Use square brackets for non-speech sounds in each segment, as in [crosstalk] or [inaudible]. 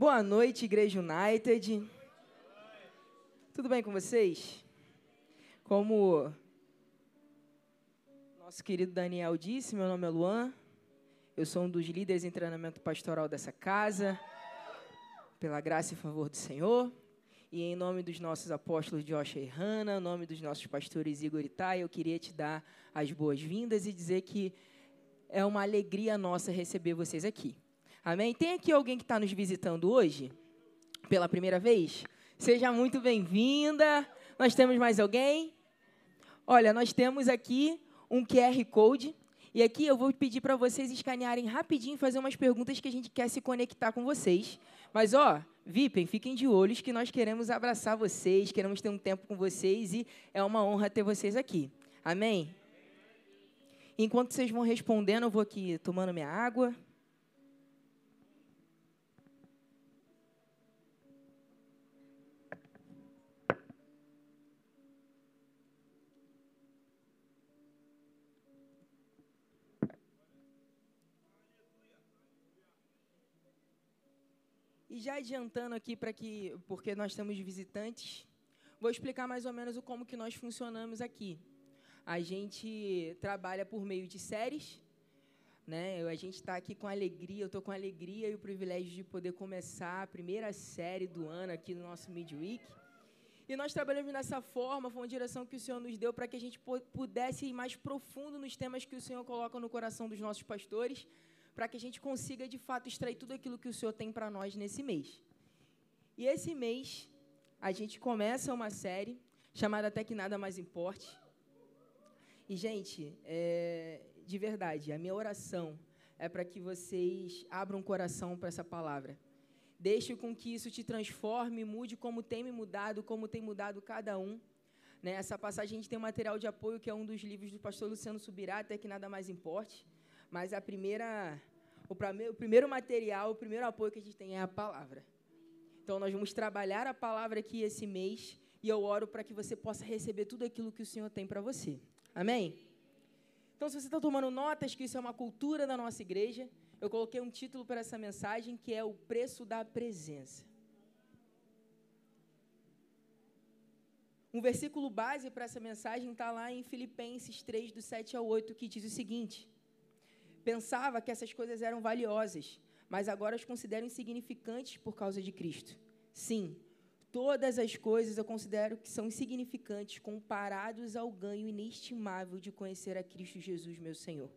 Boa noite, Igreja United. Tudo bem com vocês? Como nosso querido Daniel disse, meu nome é Luan. Eu sou um dos líderes em treinamento pastoral dessa casa. Pela graça e favor do Senhor. E em nome dos nossos apóstolos Josh e Hanna, em nome dos nossos pastores Igor e Thay, eu queria te dar as boas-vindas e dizer que é uma alegria nossa receber vocês aqui. Amém? Tem aqui alguém que está nos visitando hoje, pela primeira vez? Seja muito bem-vinda. Nós temos mais alguém? Olha, nós temos aqui um QR Code. E aqui eu vou pedir para vocês escanearem rapidinho e fazer umas perguntas que a gente quer se conectar com vocês. Mas, ó, Vipem, fiquem de olhos que nós queremos abraçar vocês, queremos ter um tempo com vocês e é uma honra ter vocês aqui. Amém? Enquanto vocês vão respondendo, eu vou aqui tomando minha água. E já adiantando aqui para que, porque nós temos visitantes, vou explicar mais ou menos o como que nós funcionamos aqui. A gente trabalha por meio de séries, né? A gente está aqui com alegria, eu estou com alegria e o privilégio de poder começar a primeira série do ano aqui no nosso Midweek. E nós trabalhamos dessa forma, foi uma direção que o Senhor nos deu para que a gente pudesse ir mais profundo nos temas que o Senhor coloca no coração dos nossos pastores, para que a gente consiga de fato extrair tudo aquilo que o Senhor tem para nós nesse mês. E esse mês a gente começa uma série chamada Até que Nada Mais Importe. E, gente, é, de verdade, a minha oração é para que vocês abram o coração para essa palavra. Deixe com que isso te transforme, mude como tem me mudado, como tem mudado cada um. Né? Essa passagem a gente tem um material de apoio que é um dos livros do pastor Luciano Subirá, até que nada mais importe. Mas a primeira, o, primeiro material, o primeiro apoio que a gente tem é a palavra. Então, nós vamos trabalhar a palavra aqui esse mês e eu oro para que você possa receber tudo aquilo que o Senhor tem para você. Amém? Então, se você está tomando notas que isso é uma cultura da nossa igreja, eu coloquei um título para essa mensagem que é o preço da presença. Um versículo base para essa mensagem está lá em Filipenses 3, do 7 ao 8, que diz o seguinte: Pensava que essas coisas eram valiosas, mas agora as considero insignificantes por causa de Cristo. Sim, todas as coisas eu considero que são insignificantes comparados ao ganho inestimável de conhecer a Cristo Jesus, meu Senhor.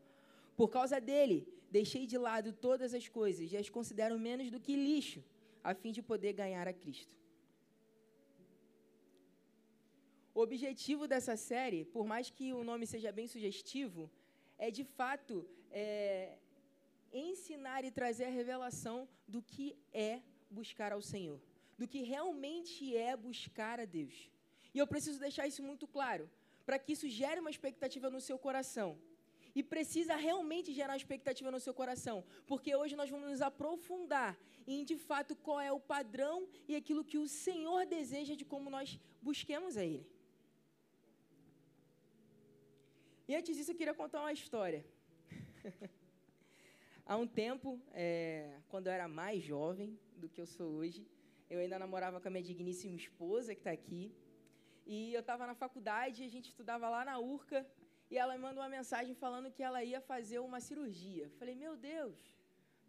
Por causa dele, deixei de lado todas as coisas e as considero menos do que lixo, a fim de poder ganhar a Cristo. O objetivo dessa série, por mais que o nome seja bem sugestivo, é de fato é, ensinar e trazer a revelação do que é buscar ao Senhor, do que realmente é buscar a Deus. E eu preciso deixar isso muito claro, para que isso gere uma expectativa no seu coração. E precisa realmente gerar expectativa no seu coração, porque hoje nós vamos nos aprofundar em de fato qual é o padrão e aquilo que o Senhor deseja de como nós busquemos a Ele. E antes disso, eu queria contar uma história. [laughs] Há um tempo, é, quando eu era mais jovem do que eu sou hoje, eu ainda namorava com a minha digníssima esposa, que está aqui. E eu estava na faculdade, a gente estudava lá na URCA, e ela me mandou uma mensagem falando que ela ia fazer uma cirurgia. Falei, meu Deus,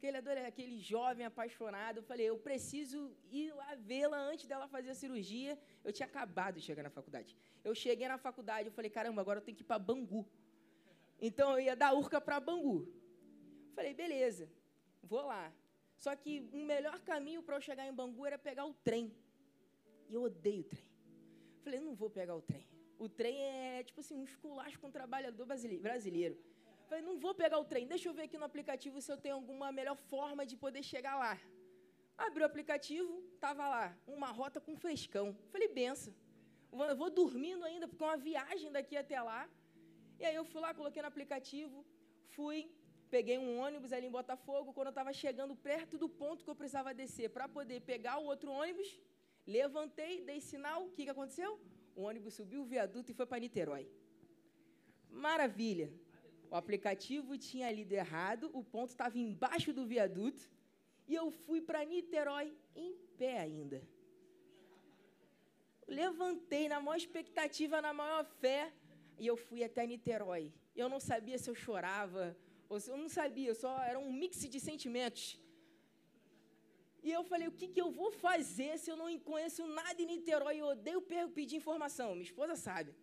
aquele, aquele jovem apaixonado. Eu falei, eu preciso ir lá vê-la antes dela fazer a cirurgia. Eu tinha acabado de chegar na faculdade. Eu cheguei na faculdade, eu falei, caramba, agora eu tenho que ir para Bangu. Então eu ia da Urca para Bangu. Falei, beleza, vou lá. Só que o melhor caminho para eu chegar em Bangu era pegar o trem. E eu odeio o trem. Falei, não vou pegar o trem. O trem é tipo assim, um esculacho com o trabalhador brasileiro. Falei, não vou pegar o trem. Deixa eu ver aqui no aplicativo se eu tenho alguma melhor forma de poder chegar lá. Abri o aplicativo, tava lá, uma rota com frescão. Falei, benção. Eu vou dormindo ainda, porque é uma viagem daqui até lá. E aí eu fui lá, coloquei no aplicativo, fui, peguei um ônibus ali em Botafogo. Quando eu estava chegando perto do ponto que eu precisava descer para poder pegar o outro ônibus, levantei, dei sinal. O que, que aconteceu? O ônibus subiu o viaduto e foi para Niterói. Maravilha! O aplicativo tinha lido errado, o ponto estava embaixo do viaduto E eu fui para Niterói em pé ainda. Levantei na maior expectativa, na maior fé, e eu fui até Niterói. Eu não sabia se eu chorava, ou se eu não sabia, só era um mix de sentimentos. E eu falei, o que, que eu vou fazer se eu não conheço nada em Niterói? Eu odeio pedir informação, minha esposa sabe.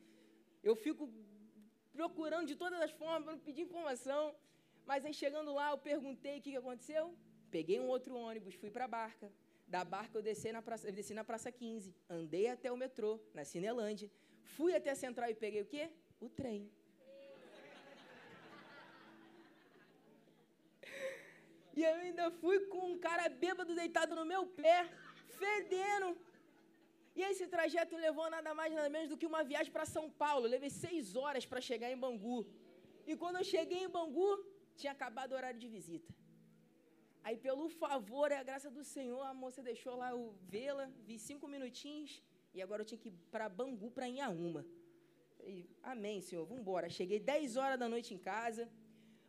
Eu fico procurando de todas as formas para pedir informação. Mas aí chegando lá, eu perguntei o que, que aconteceu. Peguei um outro ônibus, fui para a barca. Da barca eu desci na, praça, eu desci na Praça 15, andei até o metrô, na Cinelândia. Fui até a Central e peguei o quê? O trem. E eu ainda fui com um cara bêbado deitado no meu pé, fedendo. E esse trajeto levou nada mais nada menos do que uma viagem para São Paulo. Eu levei seis horas para chegar em Bangu. E quando eu cheguei em Bangu, tinha acabado o horário de visita. Aí, pelo favor e a graça do Senhor, a moça deixou lá eu vê-la, vi cinco minutinhos, e agora eu tinha que ir para Bangu, para Inhaúma. E, Amém, Senhor, vamos embora. Cheguei 10 horas da noite em casa,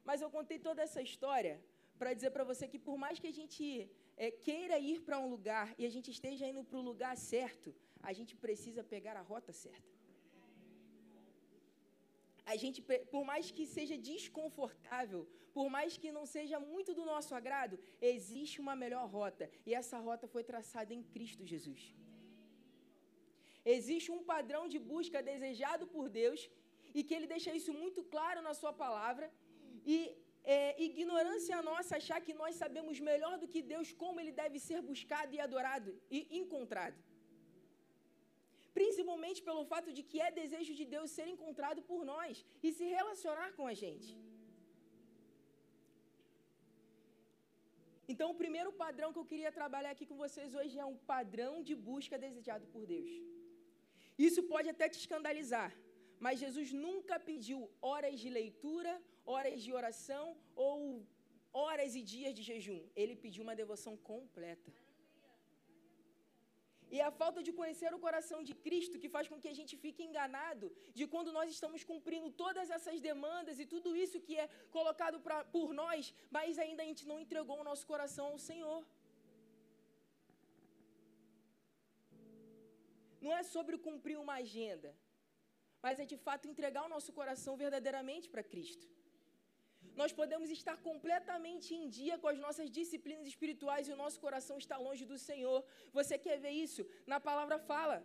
mas eu contei toda essa história para dizer para você que, por mais que a gente é, queira ir para um lugar e a gente esteja indo para o lugar certo, a gente precisa pegar a rota certa. A gente, por mais que seja desconfortável, por mais que não seja muito do nosso agrado, existe uma melhor rota. E essa rota foi traçada em Cristo Jesus. Existe um padrão de busca desejado por Deus e que ele deixa isso muito claro na sua palavra. E é ignorância nossa achar que nós sabemos melhor do que Deus como ele deve ser buscado e adorado e encontrado. Principalmente pelo fato de que é desejo de Deus ser encontrado por nós e se relacionar com a gente. Então, o primeiro padrão que eu queria trabalhar aqui com vocês hoje é um padrão de busca desejado por Deus. Isso pode até te escandalizar, mas Jesus nunca pediu horas de leitura, horas de oração ou horas e dias de jejum. Ele pediu uma devoção completa. E a falta de conhecer o coração de Cristo que faz com que a gente fique enganado de quando nós estamos cumprindo todas essas demandas e tudo isso que é colocado pra, por nós, mas ainda a gente não entregou o nosso coração ao Senhor. Não é sobre cumprir uma agenda, mas é de fato entregar o nosso coração verdadeiramente para Cristo. Nós podemos estar completamente em dia com as nossas disciplinas espirituais e o nosso coração está longe do Senhor. Você quer ver isso? Na palavra fala.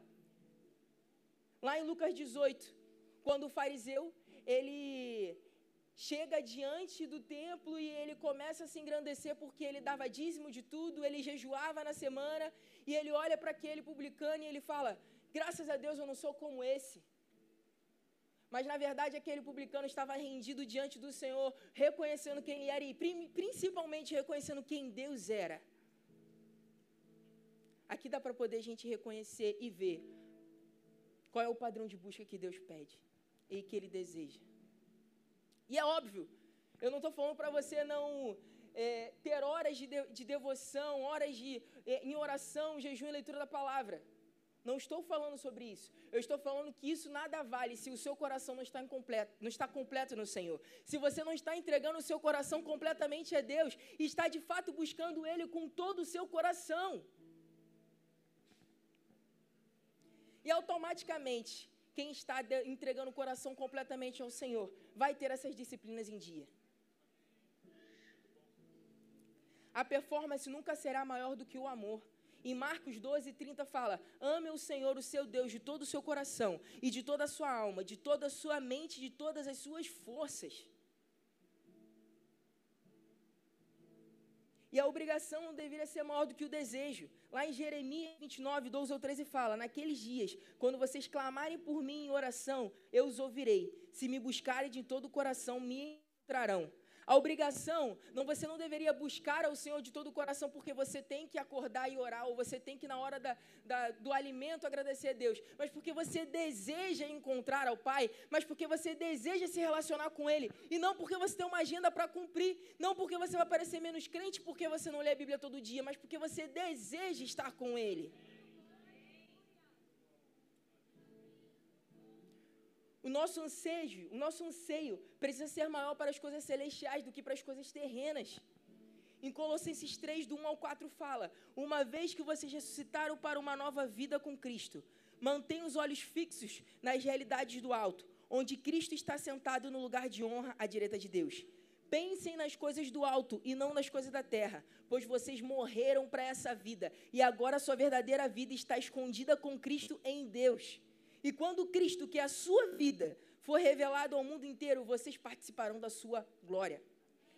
Lá em Lucas 18, quando o fariseu, ele chega diante do templo e ele começa a se engrandecer porque ele dava dízimo de tudo, ele jejuava na semana, e ele olha para aquele publicano e ele fala: Graças a Deus eu não sou como esse. Mas na verdade aquele publicano estava rendido diante do Senhor, reconhecendo quem ele era e principalmente reconhecendo quem Deus era. Aqui dá para poder a gente reconhecer e ver qual é o padrão de busca que Deus pede e que Ele deseja. E é óbvio, eu não estou falando para você não é, ter horas de, de, de devoção, horas de, é, em oração, jejum e leitura da palavra. Não estou falando sobre isso. Eu estou falando que isso nada vale se o seu coração não está, incompleto, não está completo no Senhor. Se você não está entregando o seu coração completamente a Deus, e está de fato buscando Ele com todo o seu coração. E automaticamente, quem está entregando o coração completamente ao Senhor vai ter essas disciplinas em dia. A performance nunca será maior do que o amor. Em Marcos 12, 30 fala: Ame o Senhor, o seu Deus, de todo o seu coração, e de toda a sua alma, de toda a sua mente, de todas as suas forças. E a obrigação não deveria ser maior do que o desejo. Lá em Jeremias 29, 12 ou 13 fala: Naqueles dias, quando vocês clamarem por mim em oração, eu os ouvirei. Se me buscarem de todo o coração, me encontrarão. A obrigação, não você não deveria buscar ao Senhor de todo o coração porque você tem que acordar e orar, ou você tem que, na hora da, da, do alimento, agradecer a Deus, mas porque você deseja encontrar ao Pai, mas porque você deseja se relacionar com Ele, e não porque você tem uma agenda para cumprir, não porque você vai parecer menos crente porque você não lê a Bíblia todo dia, mas porque você deseja estar com Ele. O nosso anseio, o nosso anseio precisa ser maior para as coisas celestiais do que para as coisas terrenas. Em Colossenses 3, do 1 ao 4, fala: Uma vez que vocês ressuscitaram para uma nova vida com Cristo, mantenham os olhos fixos nas realidades do alto, onde Cristo está sentado no lugar de honra à direita de Deus. Pensem nas coisas do alto e não nas coisas da terra, pois vocês morreram para essa vida e agora sua verdadeira vida está escondida com Cristo em Deus. E quando Cristo, que é a sua vida, for revelado ao mundo inteiro, vocês participarão da sua glória.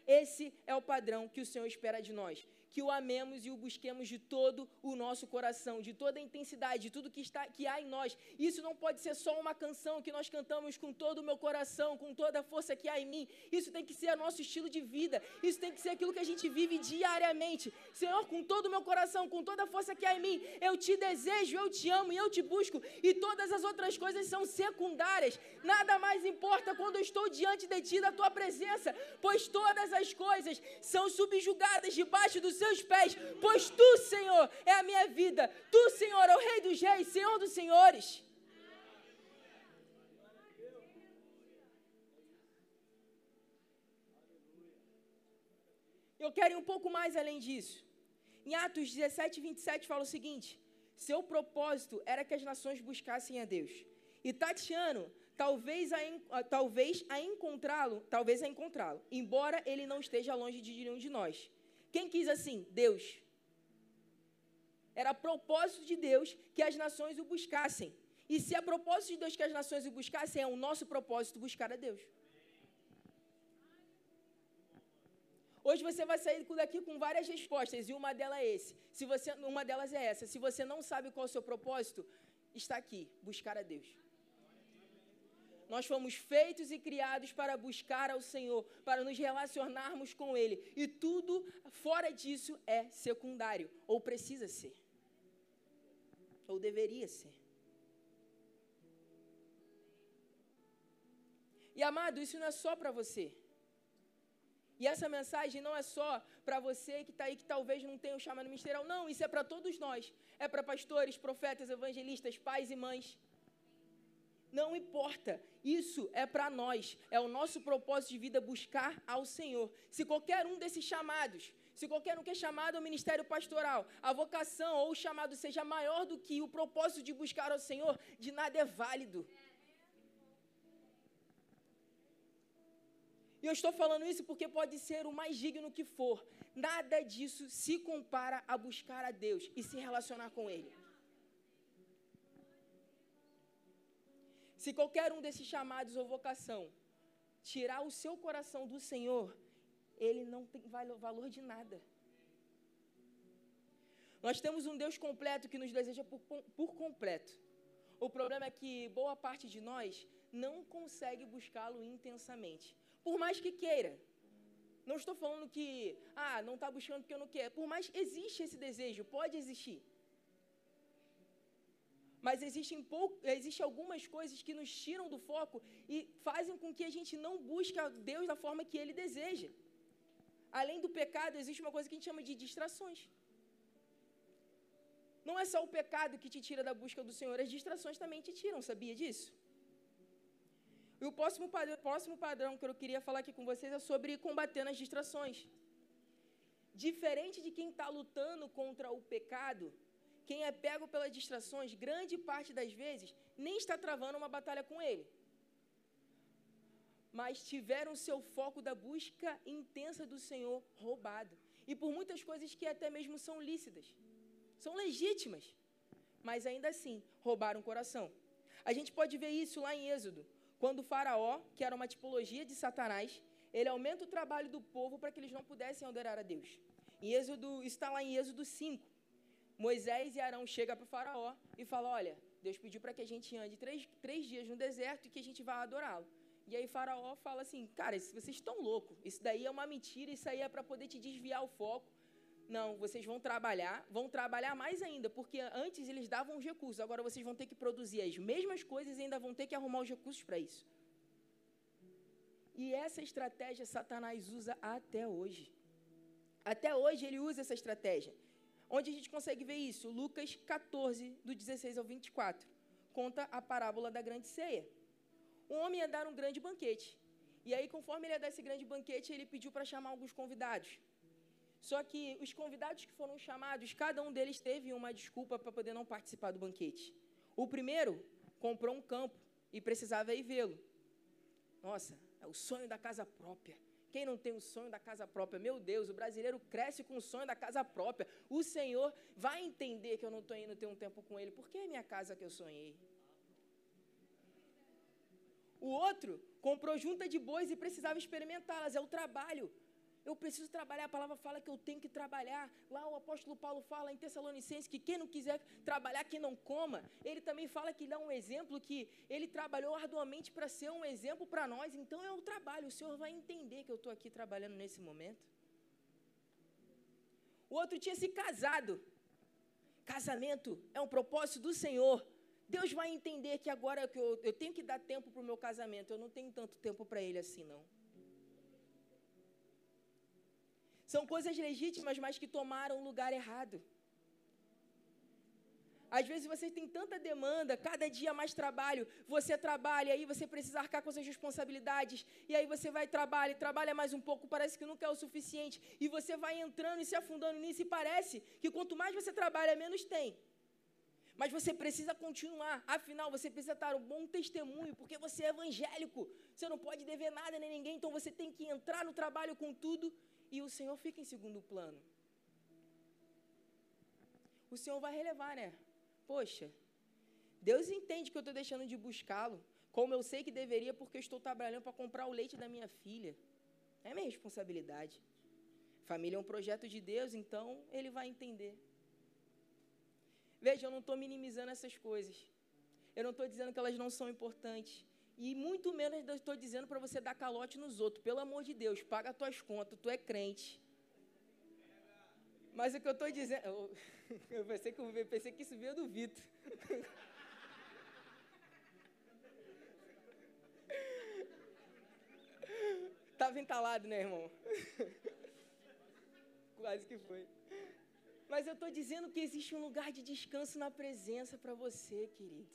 Esse é o padrão que o Senhor espera de nós que o amemos e o busquemos de todo o nosso coração, de toda a intensidade, de tudo que, está, que há em nós. Isso não pode ser só uma canção que nós cantamos com todo o meu coração, com toda a força que há em mim. Isso tem que ser nosso estilo de vida. Isso tem que ser aquilo que a gente vive diariamente. Senhor, com todo o meu coração, com toda a força que há em mim, eu te desejo, eu te amo e eu te busco. E todas as outras coisas são secundárias. Nada mais importa quando eu estou diante de ti, da tua presença, pois todas as coisas são subjugadas debaixo do seus pés, pois tu, Senhor, é a minha vida. Tu, Senhor, é o Rei dos Reis, Senhor dos Senhores. Eu quero ir um pouco mais além disso. Em Atos 17, 27 fala o seguinte: seu propósito era que as nações buscassem a Deus. E Tatiano, talvez a, talvez a encontrá-lo, talvez a encontrá-lo, embora ele não esteja longe de nenhum de nós. Quem quis assim? Deus. Era propósito de Deus que as nações o buscassem. E se é propósito de Deus que as nações o buscassem, é o nosso propósito buscar a Deus. Hoje você vai sair daqui com várias respostas e uma delas é esse. Se você, uma delas é essa. Se você não sabe qual é o seu propósito, está aqui, buscar a Deus. Nós fomos feitos e criados para buscar ao Senhor, para nos relacionarmos com Ele. E tudo fora disso é secundário, ou precisa ser, ou deveria ser. E amado, isso não é só para você. E essa mensagem não é só para você que está aí, que talvez não tenha o chamado ministerial. Não, isso é para todos nós. É para pastores, profetas, evangelistas, pais e mães. Não importa, isso é para nós, é o nosso propósito de vida buscar ao Senhor. Se qualquer um desses chamados, se qualquer um que é chamado ao ministério pastoral, a vocação ou o chamado seja maior do que o propósito de buscar ao Senhor, de nada é válido. E eu estou falando isso porque pode ser o mais digno que for, nada disso se compara a buscar a Deus e se relacionar com Ele. Se qualquer um desses chamados ou vocação tirar o seu coração do Senhor, ele não tem valor de nada. Nós temos um Deus completo que nos deseja por, por completo. O problema é que boa parte de nós não consegue buscá-lo intensamente. Por mais que queira. Não estou falando que, ah, não está buscando porque eu não quero. Por mais existe esse desejo, pode existir. Mas existem, pou... algumas coisas que nos tiram do foco e fazem com que a gente não busque a Deus da forma que Ele deseja. Além do pecado, existe uma coisa que a gente chama de distrações. Não é só o pecado que te tira da busca do Senhor, as distrações também te tiram, sabia disso? E o próximo padrão, próximo padrão que eu queria falar aqui com vocês é sobre combatendo as distrações. Diferente de quem está lutando contra o pecado, quem é pego pelas distrações, grande parte das vezes, nem está travando uma batalha com ele. Mas tiveram seu foco da busca intensa do Senhor roubado. E por muitas coisas que até mesmo são lícitas, são legítimas, mas ainda assim roubaram o coração. A gente pode ver isso lá em Êxodo, quando o Faraó, que era uma tipologia de Satanás, ele aumenta o trabalho do povo para que eles não pudessem adorar a Deus. Em Êxodo, está lá em Êxodo 5. Moisés e Arão chegam para o faraó e falam, olha, Deus pediu para que a gente ande três, três dias no deserto e que a gente vá adorá-lo. E aí faraó fala assim, cara, vocês estão loucos, isso daí é uma mentira, isso aí é para poder te desviar o foco. Não, vocês vão trabalhar, vão trabalhar mais ainda, porque antes eles davam os recursos, agora vocês vão ter que produzir as mesmas coisas e ainda vão ter que arrumar os recursos para isso. E essa estratégia Satanás usa até hoje. Até hoje ele usa essa estratégia. Onde a gente consegue ver isso? Lucas 14, do 16 ao 24. Conta a parábola da grande ceia. Um homem ia dar um grande banquete. E aí, conforme ele ia dar esse grande banquete, ele pediu para chamar alguns convidados. Só que os convidados que foram chamados, cada um deles teve uma desculpa para poder não participar do banquete. O primeiro comprou um campo e precisava ir vê-lo. Nossa, é o sonho da casa própria. Quem não tem o sonho da casa própria? Meu Deus, o brasileiro cresce com o sonho da casa própria. O Senhor vai entender que eu não estou indo ter um tempo com Ele, porque é minha casa que eu sonhei. O outro comprou junta de bois e precisava experimentá-las, é o trabalho. Eu preciso trabalhar, a palavra fala que eu tenho que trabalhar. Lá o apóstolo Paulo fala em Tessalonicenses que quem não quiser trabalhar, que não coma. Ele também fala que dá um exemplo que ele trabalhou arduamente para ser um exemplo para nós. Então é o trabalho, o Senhor vai entender que eu estou aqui trabalhando nesse momento. O outro tinha se casado. Casamento é um propósito do Senhor. Deus vai entender que agora eu, eu tenho que dar tempo para o meu casamento. Eu não tenho tanto tempo para ele assim, não. São coisas legítimas, mas que tomaram o lugar errado. Às vezes você tem tanta demanda, cada dia mais trabalho, você trabalha, aí você precisa arcar com suas responsabilidades, e aí você vai trabalhar, trabalha mais um pouco, parece que nunca é o suficiente, e você vai entrando e se afundando nisso, e parece que quanto mais você trabalha, menos tem. Mas você precisa continuar, afinal, você precisa dar um bom testemunho, porque você é evangélico, você não pode dever nada nem ninguém, então você tem que entrar no trabalho com tudo e o Senhor fica em segundo plano. O Senhor vai relevar, né? Poxa, Deus entende que eu estou deixando de buscá-lo, como eu sei que deveria, porque eu estou trabalhando para comprar o leite da minha filha. É minha responsabilidade. Família é um projeto de Deus, então ele vai entender. Veja, eu não estou minimizando essas coisas. Eu não estou dizendo que elas não são importantes. E muito menos eu estou dizendo para você dar calote nos outros. Pelo amor de Deus, paga as tuas contas, tu é crente. Mas o que eu estou dizendo. Eu, [laughs] eu, pensei que, eu pensei que isso veio do Vitor. [laughs] Estava entalado, né, irmão? [laughs] Quase que foi. Mas eu estou dizendo que existe um lugar de descanso na presença para você, querido.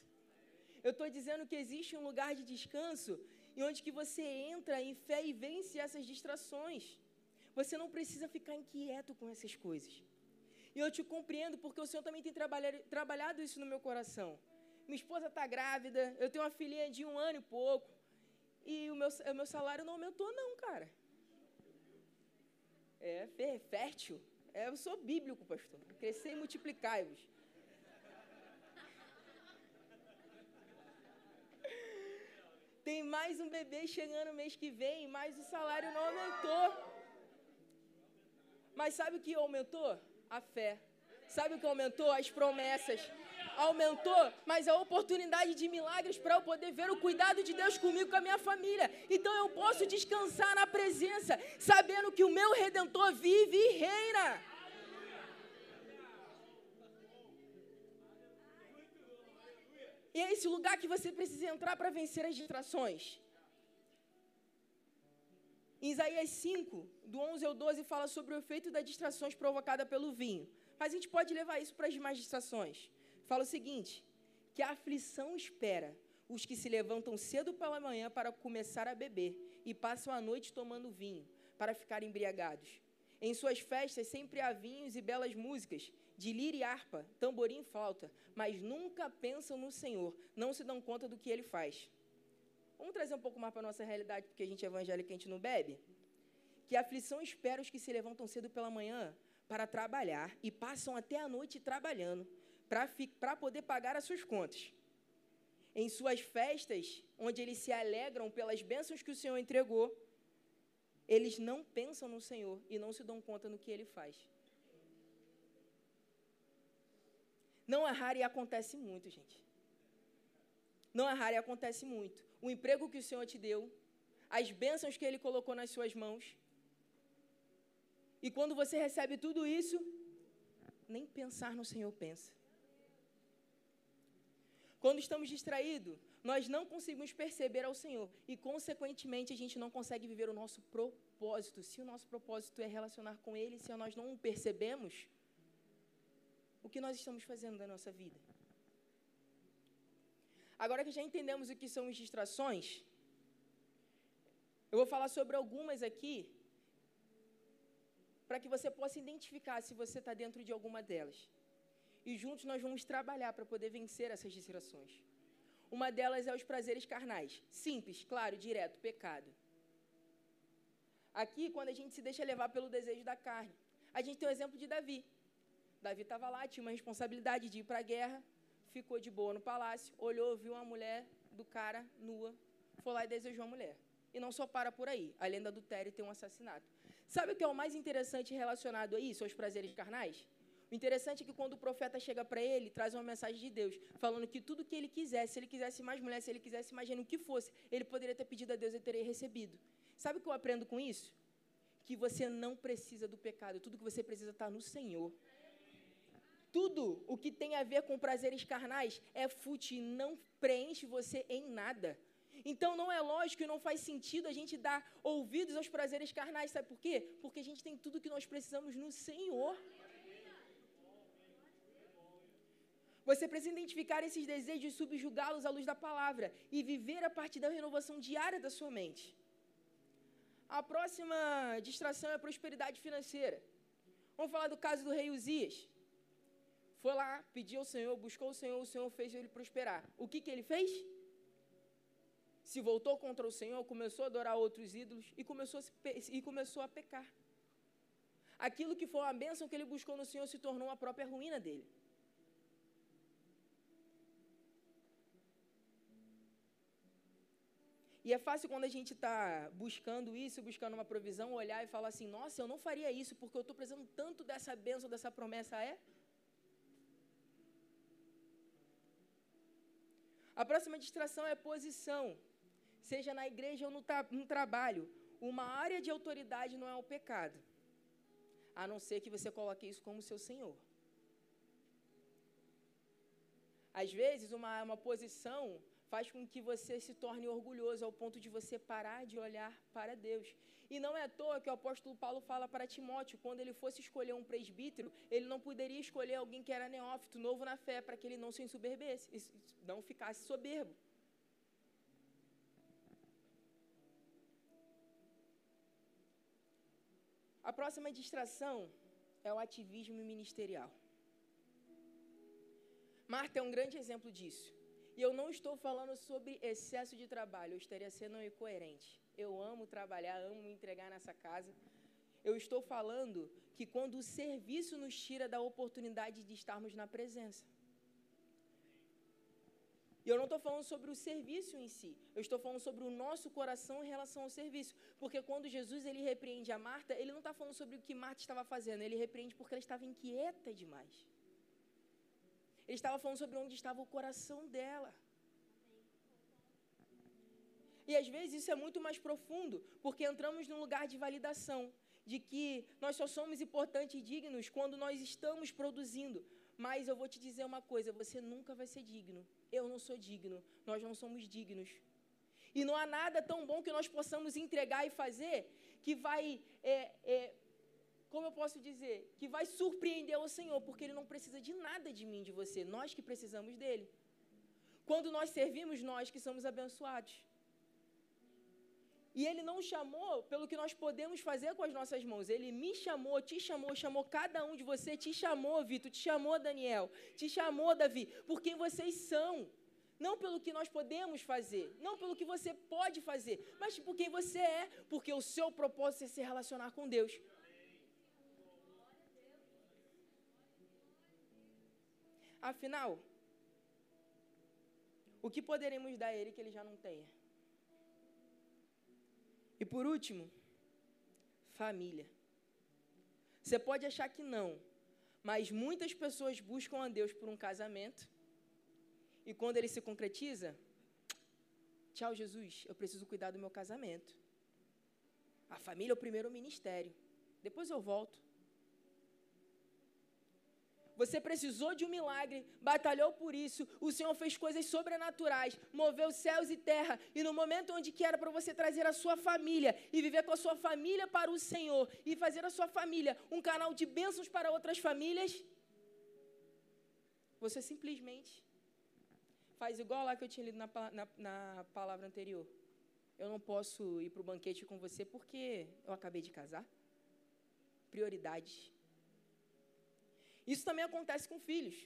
Eu estou dizendo que existe um lugar de descanso em onde que você entra em fé e vence essas distrações. Você não precisa ficar inquieto com essas coisas. E eu te compreendo porque o Senhor também tem trabalhado, isso no meu coração. Minha esposa está grávida, eu tenho uma filhinha de um ano e pouco. E o meu, o meu salário não aumentou, não, cara. É fértil. É, eu sou bíblico, pastor. Crescer e multiplicar-vos. Tem mais um bebê chegando mês que vem, mas o salário não aumentou. Mas sabe o que aumentou? A fé. Sabe o que aumentou? As promessas. Aumentou, mas a oportunidade de milagres para eu poder ver o cuidado de Deus comigo, com a minha família. Então eu posso descansar na presença, sabendo que o meu redentor vive e reina. E é esse lugar que você precisa entrar para vencer as distrações. Em Isaías 5, do 11 ao 12, fala sobre o efeito das distrações provocadas pelo vinho. Mas a gente pode levar isso para as demais distrações. Fala o seguinte: que a aflição espera os que se levantam cedo pela manhã para começar a beber e passam a noite tomando vinho, para ficar embriagados. Em suas festas sempre há vinhos e belas músicas, de lira e harpa, tamborim e flauta, mas nunca pensam no Senhor, não se dão conta do que Ele faz. Vamos trazer um pouco mais para a nossa realidade, porque a gente é evangélico e a gente não bebe? Que aflição espera os que se levantam cedo pela manhã para trabalhar e passam até a noite trabalhando, para poder pagar as suas contas. Em suas festas, onde eles se alegram pelas bênçãos que o Senhor entregou, eles não pensam no Senhor e não se dão conta no que Ele faz. Não é raro e acontece muito, gente. Não é raro e acontece muito. O emprego que o Senhor te deu, as bênçãos que Ele colocou nas suas mãos. E quando você recebe tudo isso, nem pensar no Senhor pensa. Quando estamos distraídos, nós não conseguimos perceber ao Senhor e, consequentemente, a gente não consegue viver o nosso propósito. Se o nosso propósito é relacionar com Ele, se nós não o percebemos, o que nós estamos fazendo da nossa vida. Agora que já entendemos o que são as distrações, eu vou falar sobre algumas aqui para que você possa identificar se você está dentro de alguma delas. E juntos nós vamos trabalhar para poder vencer essas distrações. Uma delas é os prazeres carnais. Simples, claro, direto, pecado. Aqui, quando a gente se deixa levar pelo desejo da carne, a gente tem o exemplo de Davi. Davi estava lá, tinha uma responsabilidade de ir para a guerra, ficou de boa no palácio, olhou, viu uma mulher do cara nua, foi lá e desejou a mulher. E não só para por aí. Além do adultério, tem um assassinato. Sabe o que é o mais interessante relacionado a isso, aos prazeres carnais? O interessante é que quando o profeta chega para ele, traz uma mensagem de Deus, falando que tudo que ele quisesse, se ele quisesse mais mulher, se ele quisesse mais gênero, o que fosse, ele poderia ter pedido a Deus e teria recebido. Sabe o que eu aprendo com isso? Que você não precisa do pecado, tudo que você precisa está no Senhor. Tudo o que tem a ver com prazeres carnais é fútil não preenche você em nada. Então não é lógico e não faz sentido a gente dar ouvidos aos prazeres carnais. Sabe por quê? Porque a gente tem tudo que nós precisamos no Senhor. Você precisa identificar esses desejos e subjugá-los à luz da palavra e viver a partir da renovação diária da sua mente. A próxima distração é a prosperidade financeira. Vamos falar do caso do rei Uzias. Foi lá, pediu ao Senhor, buscou o Senhor, o Senhor fez ele prosperar. O que, que ele fez? se voltou contra o Senhor, começou a adorar outros ídolos e começou a, e começou a pecar. Aquilo que foi uma bênção que ele buscou no Senhor se tornou a própria ruína dele. E é fácil quando a gente está buscando isso, buscando uma provisão, olhar e falar assim: nossa, eu não faria isso porque eu estou precisando tanto dessa bênção, dessa promessa. É? A próxima distração é posição seja na igreja ou no, no trabalho, uma área de autoridade não é o pecado, a não ser que você coloque isso como seu senhor. Às vezes, uma, uma posição faz com que você se torne orgulhoso ao ponto de você parar de olhar para Deus. E não é à toa que o apóstolo Paulo fala para Timóteo, quando ele fosse escolher um presbítero, ele não poderia escolher alguém que era neófito, novo na fé, para que ele não se ensoberbesse, não ficasse soberbo. A próxima distração é o ativismo ministerial. Marta é um grande exemplo disso. E eu não estou falando sobre excesso de trabalho, eu estaria sendo incoerente. Eu amo trabalhar, amo me entregar nessa casa. Eu estou falando que quando o serviço nos tira da oportunidade de estarmos na presença. E eu não estou falando sobre o serviço em si, eu estou falando sobre o nosso coração em relação ao serviço. Porque quando Jesus ele repreende a Marta, ele não está falando sobre o que Marta estava fazendo, ele repreende porque ela estava inquieta demais. Ele estava falando sobre onde estava o coração dela. E às vezes isso é muito mais profundo, porque entramos num lugar de validação, de que nós só somos importantes e dignos quando nós estamos produzindo. Mas eu vou te dizer uma coisa: você nunca vai ser digno. Eu não sou digno. Nós não somos dignos. E não há nada tão bom que nós possamos entregar e fazer que vai, é, é, como eu posso dizer, que vai surpreender o Senhor, porque Ele não precisa de nada de mim, de você. Nós que precisamos dele. Quando nós servimos, nós que somos abençoados. E Ele não chamou pelo que nós podemos fazer com as nossas mãos. Ele me chamou, te chamou, chamou cada um de você, te chamou, Vitor, te chamou, Daniel, te chamou, Davi, por quem vocês são. Não pelo que nós podemos fazer, não pelo que você pode fazer, mas por quem você é, porque o seu propósito é se relacionar com Deus. Afinal, o que poderemos dar a Ele que Ele já não tenha? E por último, família. Você pode achar que não, mas muitas pessoas buscam a Deus por um casamento, e quando ele se concretiza, tchau, Jesus, eu preciso cuidar do meu casamento. A família é o primeiro ministério, depois eu volto. Você precisou de um milagre, batalhou por isso. O Senhor fez coisas sobrenaturais, moveu céus e terra. E no momento onde que era para você trazer a sua família e viver com a sua família para o Senhor e fazer a sua família um canal de bênçãos para outras famílias, você simplesmente faz igual lá que eu tinha lido na, na, na palavra anterior. Eu não posso ir para o banquete com você porque eu acabei de casar. prioridades. Isso também acontece com filhos.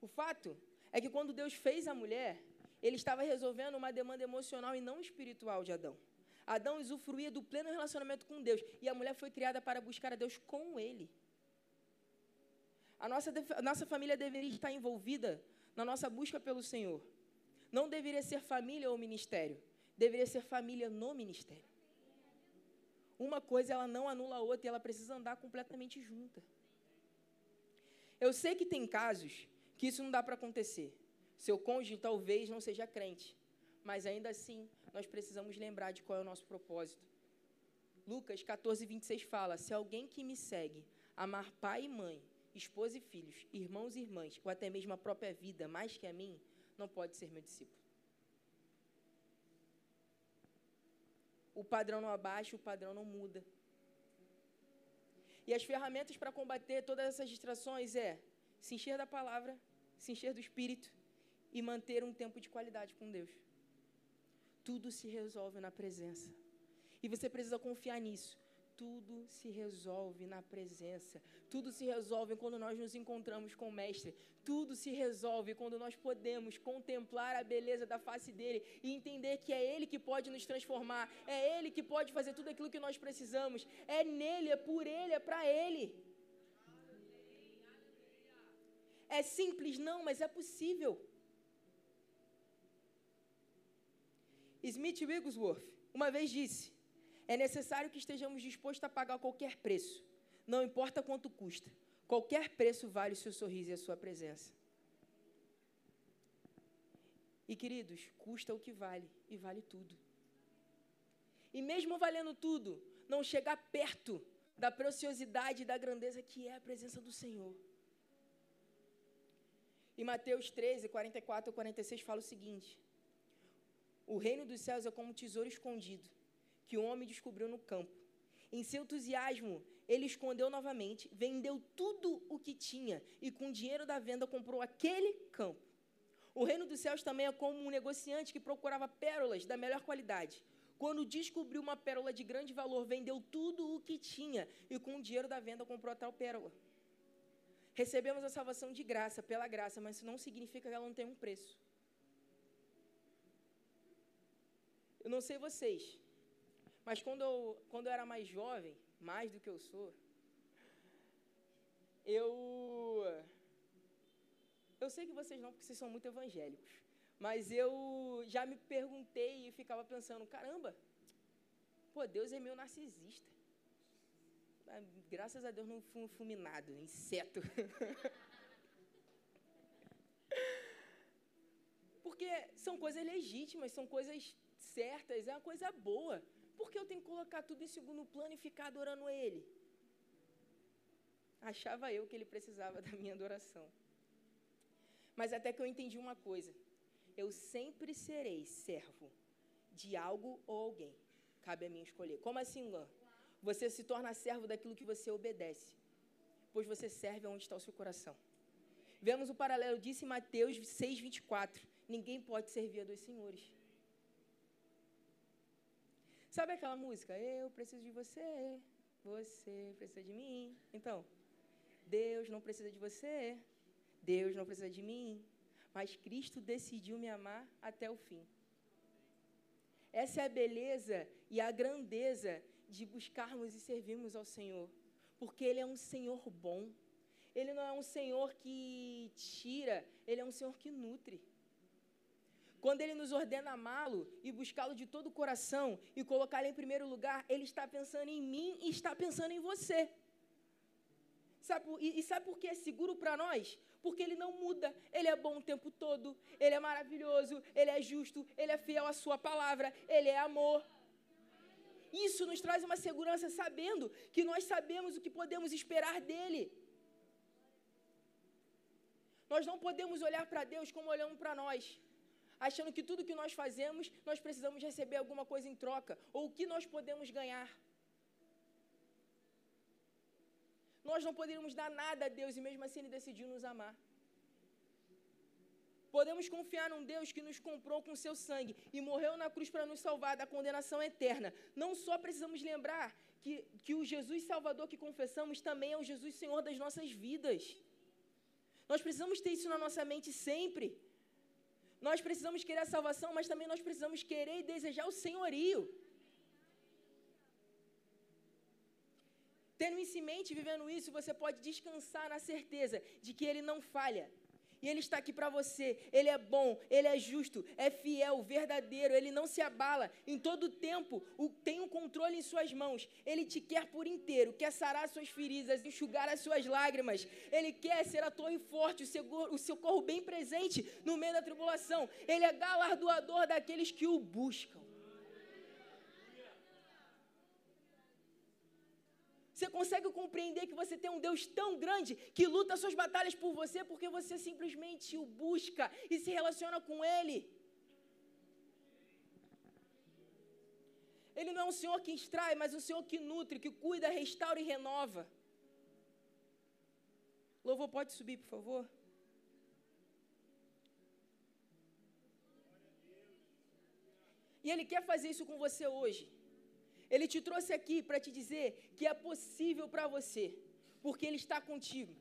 O fato é que quando Deus fez a mulher, ele estava resolvendo uma demanda emocional e não espiritual de Adão. Adão usufruía do pleno relacionamento com Deus e a mulher foi criada para buscar a Deus com ele. A nossa, a nossa família deveria estar envolvida na nossa busca pelo Senhor. Não deveria ser família ou ministério, deveria ser família no ministério. Uma coisa ela não anula a outra e ela precisa andar completamente junta. Eu sei que tem casos que isso não dá para acontecer. Seu cônjuge talvez não seja crente, mas ainda assim nós precisamos lembrar de qual é o nosso propósito. Lucas 14, 26 fala: Se alguém que me segue amar pai e mãe, esposa e filhos, irmãos e irmãs, ou até mesmo a própria vida mais que a mim, não pode ser meu discípulo. O padrão não abaixa, o padrão não muda. E as ferramentas para combater todas essas distrações é se encher da palavra, se encher do Espírito e manter um tempo de qualidade com Deus. Tudo se resolve na presença. E você precisa confiar nisso. Tudo se resolve na presença. Tudo se resolve quando nós nos encontramos com o Mestre. Tudo se resolve quando nós podemos contemplar a beleza da face dele e entender que é ele que pode nos transformar, é ele que pode fazer tudo aquilo que nós precisamos. É nele, é por ele, é para ele. É simples? Não, mas é possível. Smith Wigglesworth uma vez disse: é necessário que estejamos dispostos a pagar qualquer preço, não importa quanto custa. Qualquer preço vale o seu sorriso e a sua presença. E queridos, custa o que vale, e vale tudo. E mesmo valendo tudo, não chegar perto da preciosidade e da grandeza que é a presença do Senhor. Em Mateus 13, 44 e 46 fala o seguinte: O reino dos céus é como um tesouro escondido que o homem descobriu no campo. Em seu entusiasmo, ele escondeu novamente, vendeu tudo o que tinha e com o dinheiro da venda comprou aquele campo. O reino dos céus também é como um negociante que procurava pérolas da melhor qualidade. Quando descobriu uma pérola de grande valor, vendeu tudo o que tinha e com o dinheiro da venda comprou a tal pérola. Recebemos a salvação de graça, pela graça, mas isso não significa que ela não tem um preço. Eu não sei vocês, mas quando eu, quando eu era mais jovem, mais do que eu sou, eu. Eu sei que vocês não, porque vocês são muito evangélicos. Mas eu já me perguntei e ficava pensando: caramba, pô, Deus é meio narcisista. Graças a Deus não fui fulminado, inseto. [laughs] Porque são coisas legítimas, são coisas certas, é uma coisa boa. Por que eu tenho que colocar tudo em segundo plano e ficar adorando Ele? Achava eu que Ele precisava [laughs] da minha adoração. Mas até que eu entendi uma coisa: eu sempre serei servo de algo ou alguém. Cabe a mim escolher. Como assim, Lã? Você se torna servo daquilo que você obedece, pois você serve aonde está o seu coração. Vemos o paralelo disso em Mateus 6,24. Ninguém pode servir a dois senhores. Sabe aquela música? Eu preciso de você, você precisa de mim. Então, Deus não precisa de você, Deus não precisa de mim, mas Cristo decidiu me amar até o fim. Essa é a beleza e a grandeza de buscarmos e servirmos ao Senhor, porque Ele é um Senhor bom. Ele não é um Senhor que tira, Ele é um Senhor que nutre. Quando ele nos ordena amá-lo e buscá-lo de todo o coração e colocá-lo em primeiro lugar, ele está pensando em mim e está pensando em você. Sabe, e, e sabe por que é seguro para nós? Porque ele não muda, ele é bom o tempo todo, ele é maravilhoso, ele é justo, ele é fiel à sua palavra, ele é amor. Isso nos traz uma segurança sabendo que nós sabemos o que podemos esperar dele. Nós não podemos olhar para Deus como olhamos para nós achando que tudo que nós fazemos, nós precisamos receber alguma coisa em troca, ou o que nós podemos ganhar. Nós não poderíamos dar nada a Deus e mesmo assim Ele decidiu nos amar. Podemos confiar num Deus que nos comprou com seu sangue e morreu na cruz para nos salvar da condenação eterna. Não só precisamos lembrar que, que o Jesus Salvador que confessamos também é o Jesus Senhor das nossas vidas. Nós precisamos ter isso na nossa mente sempre. Nós precisamos querer a salvação, mas também nós precisamos querer e desejar o senhorio. Tendo isso em mente, vivendo isso, você pode descansar na certeza de que Ele não falha. E Ele está aqui para você. Ele é bom, Ele é justo, é fiel, verdadeiro. Ele não se abala. Em todo tempo, o, tem um controle em Suas mãos. Ele te quer por inteiro, quer sarar suas feridas, enxugar as suas lágrimas. Ele quer ser a torre forte, o, seguro, o socorro bem presente no meio da tribulação. Ele é galardoador daqueles que o buscam. Você consegue compreender que você tem um Deus tão grande que luta suas batalhas por você porque você simplesmente o busca e se relaciona com Ele. Ele não é um Senhor que extrai, mas um Senhor que nutre, que cuida, restaura e renova. Louvor, pode subir, por favor? E Ele quer fazer isso com você hoje. Ele te trouxe aqui para te dizer que é possível para você, porque Ele está contigo.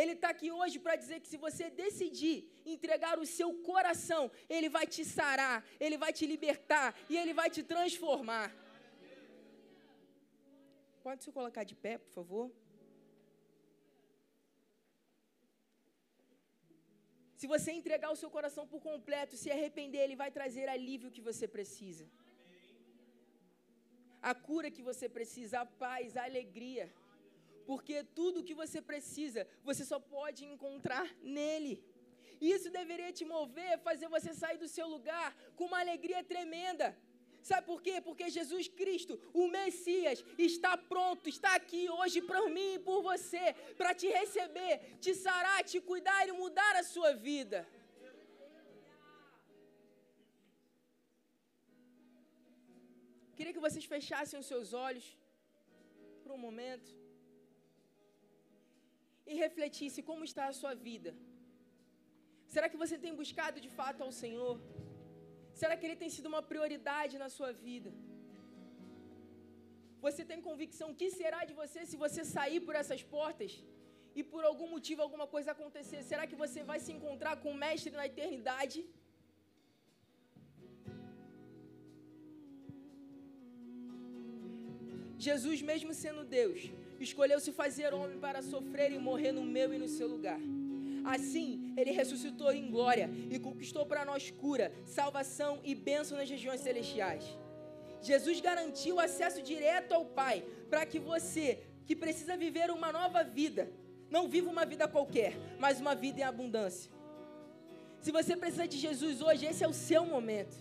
Ele está aqui hoje para dizer que se você decidir entregar o seu coração, Ele vai te sarar, Ele vai te libertar e Ele vai te transformar. Pode se colocar de pé, por favor? Se você entregar o seu coração por completo, se arrepender, Ele vai trazer alívio que você precisa a cura que você precisa, a paz, a alegria. Porque tudo que você precisa, você só pode encontrar nele. Isso deveria te mover, fazer você sair do seu lugar com uma alegria tremenda. Sabe por quê? Porque Jesus Cristo, o Messias, está pronto, está aqui hoje por mim e por você, para te receber, te sarar, te cuidar e mudar a sua vida. Queria que vocês fechassem os seus olhos por um momento e refletisse como está a sua vida. Será que você tem buscado de fato ao Senhor? Será que Ele tem sido uma prioridade na sua vida? Você tem convicção que será de você se você sair por essas portas e por algum motivo alguma coisa acontecer? Será que você vai se encontrar com o Mestre na eternidade? Jesus, mesmo sendo Deus, escolheu se fazer homem para sofrer e morrer no meu e no seu lugar. Assim, ele ressuscitou em glória e conquistou para nós cura, salvação e bênção nas regiões celestiais. Jesus garantiu acesso direto ao Pai para que você, que precisa viver uma nova vida, não viva uma vida qualquer, mas uma vida em abundância. Se você precisa de Jesus hoje, esse é o seu momento.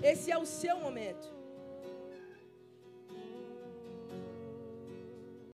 Esse é o seu momento.